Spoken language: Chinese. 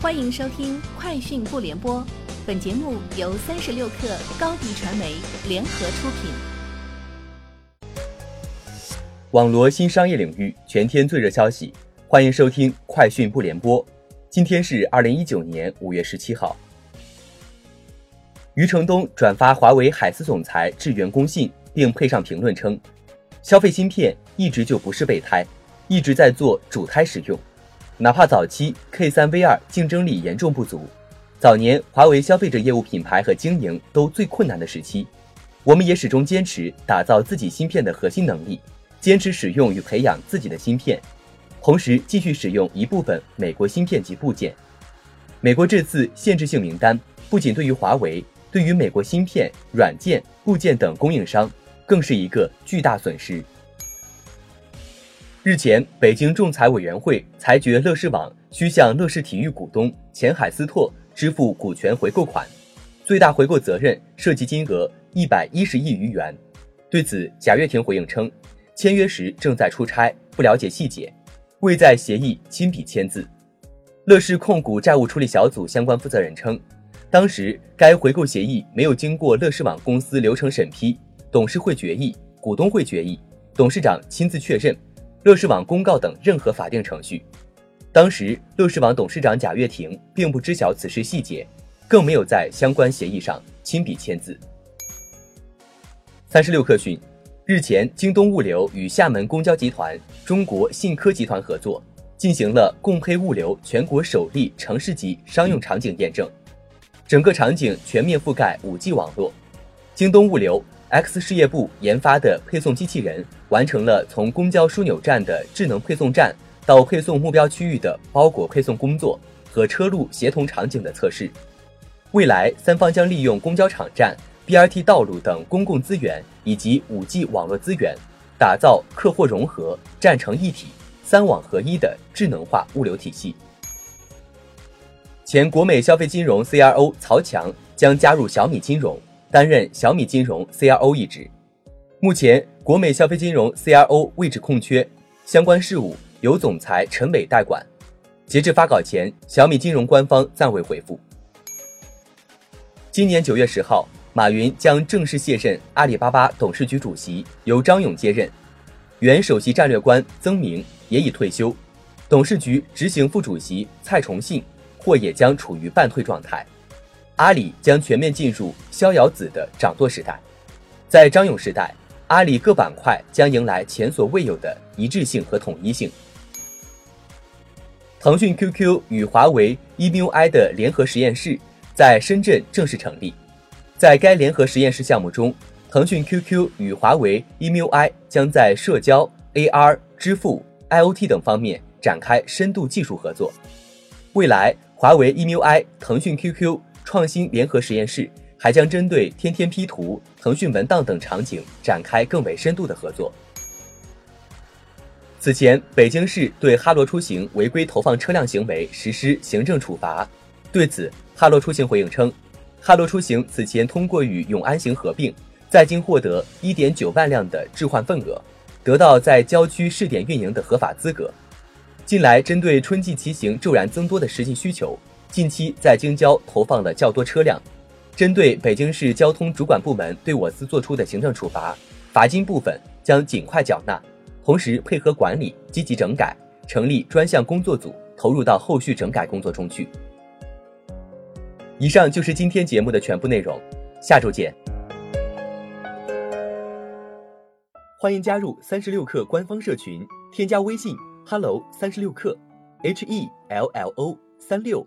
欢迎收听《快讯不联播》，本节目由三十六克高低传媒联合出品。网罗新商业领域全天最热消息，欢迎收听《快讯不联播》。今天是二零一九年五月十七号。余承东转发华为海思总裁致员工信，并配上评论称：“消费芯片一直就不是备胎，一直在做主胎使用。”哪怕早期 K 三 V 二竞争力严重不足，早年华为消费者业务品牌和经营都最困难的时期，我们也始终坚持打造自己芯片的核心能力，坚持使用与培养自己的芯片，同时继续使用一部分美国芯片及部件。美国这次限制性名单不仅对于华为，对于美国芯片、软件、部件等供应商更是一个巨大损失。日前，北京仲裁委员会裁决乐视网需向乐视体育股东前海思拓支付股权回购款，最大回购责任涉及金额一百一十亿余元。对此，贾跃亭回应称，签约时正在出差，不了解细节，未在协议亲笔签字。乐视控股债务处理小组相关负责人称，当时该回购协议没有经过乐视网公司流程审批，董事会决议、股东会决议、董事长亲自确认。乐视网公告等任何法定程序，当时乐视网董事长贾跃亭并不知晓此事细节，更没有在相关协议上亲笔签字。三十六氪讯，日前，京东物流与厦门公交集团、中国信科集团合作，进行了共配物流全国首例城市级商用场景验证，整个场景全面覆盖五 G 网络。京东物流。X 事业部研发的配送机器人完成了从公交枢纽站的智能配送站到配送目标区域的包裹配送工作和车路协同场景的测试。未来，三方将利用公交场站、BRT 道路等公共资源以及 5G 网络资源，打造客货融合、站成一体、三网合一的智能化物流体系。前国美消费金融 CRO 曹强将加入小米金融。担任小米金融 CRO 一职，目前国美消费金融 CRO 位置空缺，相关事务由总裁陈伟代管。截至发稿前，小米金融官方暂未回复。今年九月十号，马云将正式卸任阿里巴巴董事局主席，由张勇接任。原首席战略官曾明也已退休，董事局执行副主席蔡崇信或也将处于半退状态。阿里将全面进入逍遥子的掌舵时代，在张勇时代，阿里各板块将迎来前所未有的一致性和统一性。腾讯 QQ 与华为 EMUI 的联合实验室在深圳正式成立，在该联合实验室项目中，腾讯 QQ 与华为 EMUI 将在社交、AR、支付、IoT 等方面展开深度技术合作。未来，华为 EMUI、腾讯 QQ。创新联合实验室还将针对天天 P 图、腾讯文档等场景展开更为深度的合作。此前，北京市对哈罗出行违规投放车辆行为实施行政处罚。对此，哈罗出行回应称，哈罗出行此前通过与永安行合并，在京获得1.9万辆的置换份额，得到在郊区试点运营的合法资格。近来，针对春季骑行骤然增多的实际需求。近期在京郊投放了较多车辆，针对北京市交通主管部门对我司作出的行政处罚，罚金部分将尽快缴纳，同时配合管理，积极整改，成立专项工作组，投入到后续整改工作中去。以上就是今天节目的全部内容，下周见。欢迎加入三十六氪官方社群，添加微信 hello 三十六氪，h e l l o 三六。